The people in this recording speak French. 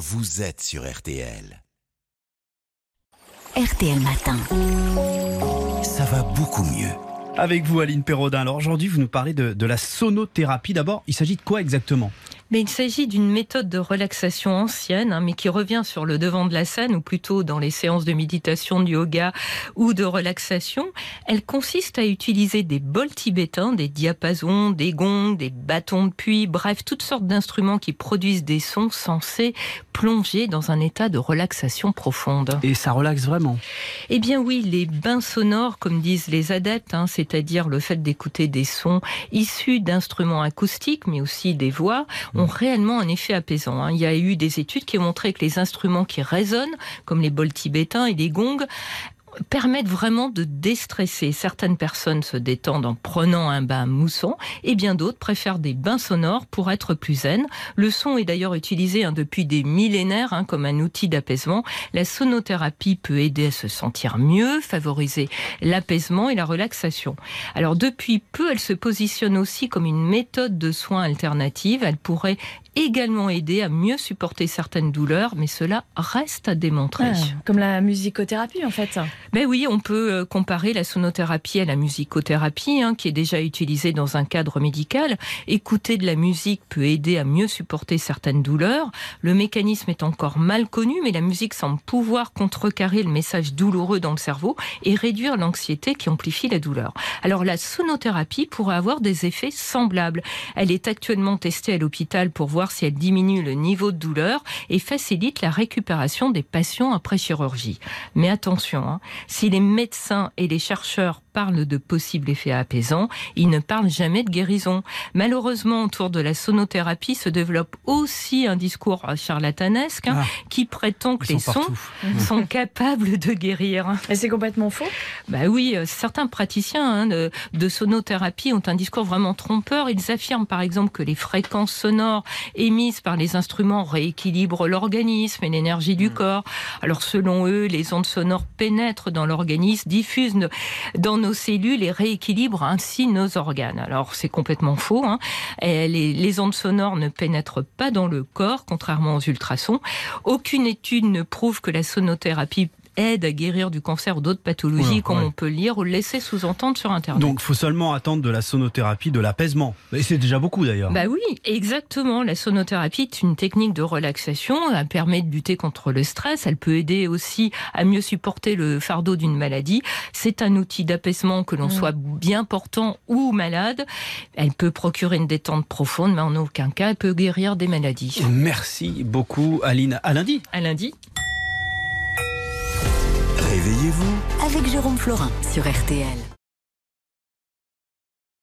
vous êtes sur RTL. RTL Matin. Ça va beaucoup mieux. Avec vous, Aline Perraudin. Alors aujourd'hui, vous nous parlez de, de la sonothérapie. D'abord, il s'agit de quoi exactement? Mais il s'agit d'une méthode de relaxation ancienne, hein, mais qui revient sur le devant de la scène, ou plutôt dans les séances de méditation, de yoga ou de relaxation. Elle consiste à utiliser des bols tibétains, des diapasons, des gongs, des bâtons de puits, bref, toutes sortes d'instruments qui produisent des sons censés plonger dans un état de relaxation profonde. Et ça relaxe vraiment. Eh bien oui, les bains sonores, comme disent les adeptes, hein, c'est-à-dire le fait d'écouter des sons issus d'instruments acoustiques, mais aussi des voix, ont réellement un effet apaisant. hein. Il y a eu des études qui ont montré que les instruments qui résonnent, comme les bols tibétains et les gongs, permettent vraiment de déstresser. Certaines personnes se détendent en prenant un bain moussant et bien d'autres préfèrent des bains sonores pour être plus zen. Le son est d'ailleurs utilisé hein, depuis des millénaires hein, comme un outil d'apaisement. La sonothérapie peut aider à se sentir mieux, favoriser l'apaisement et la relaxation. Alors depuis peu, elle se positionne aussi comme une méthode de soins alternative. Elle pourrait également aider à mieux supporter certaines douleurs, mais cela reste à démontrer. Ah, comme la musicothérapie en fait. Ben oui, on peut euh, comparer la sonothérapie à la musicothérapie, hein, qui est déjà utilisée dans un cadre médical. Écouter de la musique peut aider à mieux supporter certaines douleurs. Le mécanisme est encore mal connu, mais la musique semble pouvoir contrecarrer le message douloureux dans le cerveau et réduire l'anxiété qui amplifie la douleur. Alors la sonothérapie pourrait avoir des effets semblables. Elle est actuellement testée à l'hôpital pour voir si elle diminue le niveau de douleur et facilite la récupération des patients après chirurgie. Mais attention, hein, si les médecins et les chercheurs parlent de possibles effets apaisants, ils ne parlent jamais de guérison. Malheureusement, autour de la sonothérapie se développe aussi un discours charlatanesque hein, Ah. qui prétend que les sont sons partout. sont capables de guérir. Et c'est complètement faux. Bah oui, euh, certains praticiens hein, de, de sonothérapie ont un discours vraiment trompeur. Ils affirment par exemple que les fréquences sonores émises par les instruments rééquilibrent l'organisme et l'énergie du corps. Alors selon eux, les ondes sonores pénètrent dans l'organisme, diffusent dans nos cellules et rééquilibrent ainsi nos organes. Alors c'est complètement faux. hein. Les, les ondes sonores ne pénètrent pas dans le corps, contrairement aux ultrasons. Aucune étude ne prouve que la sonothérapie aide à guérir du cancer ou d'autres pathologies, comme ouais. on peut lire ou le laisser sous-entendre sur Internet. Donc, il faut seulement attendre de la sonothérapie, de l'apaisement. Et c'est déjà beaucoup d'ailleurs. Bah oui, exactement. La sonothérapie est une technique de relaxation. Elle permet de lutter contre le stress. Elle peut aider aussi à mieux supporter le fardeau d'une maladie. C'est un outil d'apaisement que l'on Mm. soit bien portant ou malade. Elle peut procurer une détente profonde, mais en aucun cas elle peut guérir des maladies. Merci beaucoup, Aline. À lundi. À lundi. Réveillez-vous Avec Jérôme Florin sur RTL.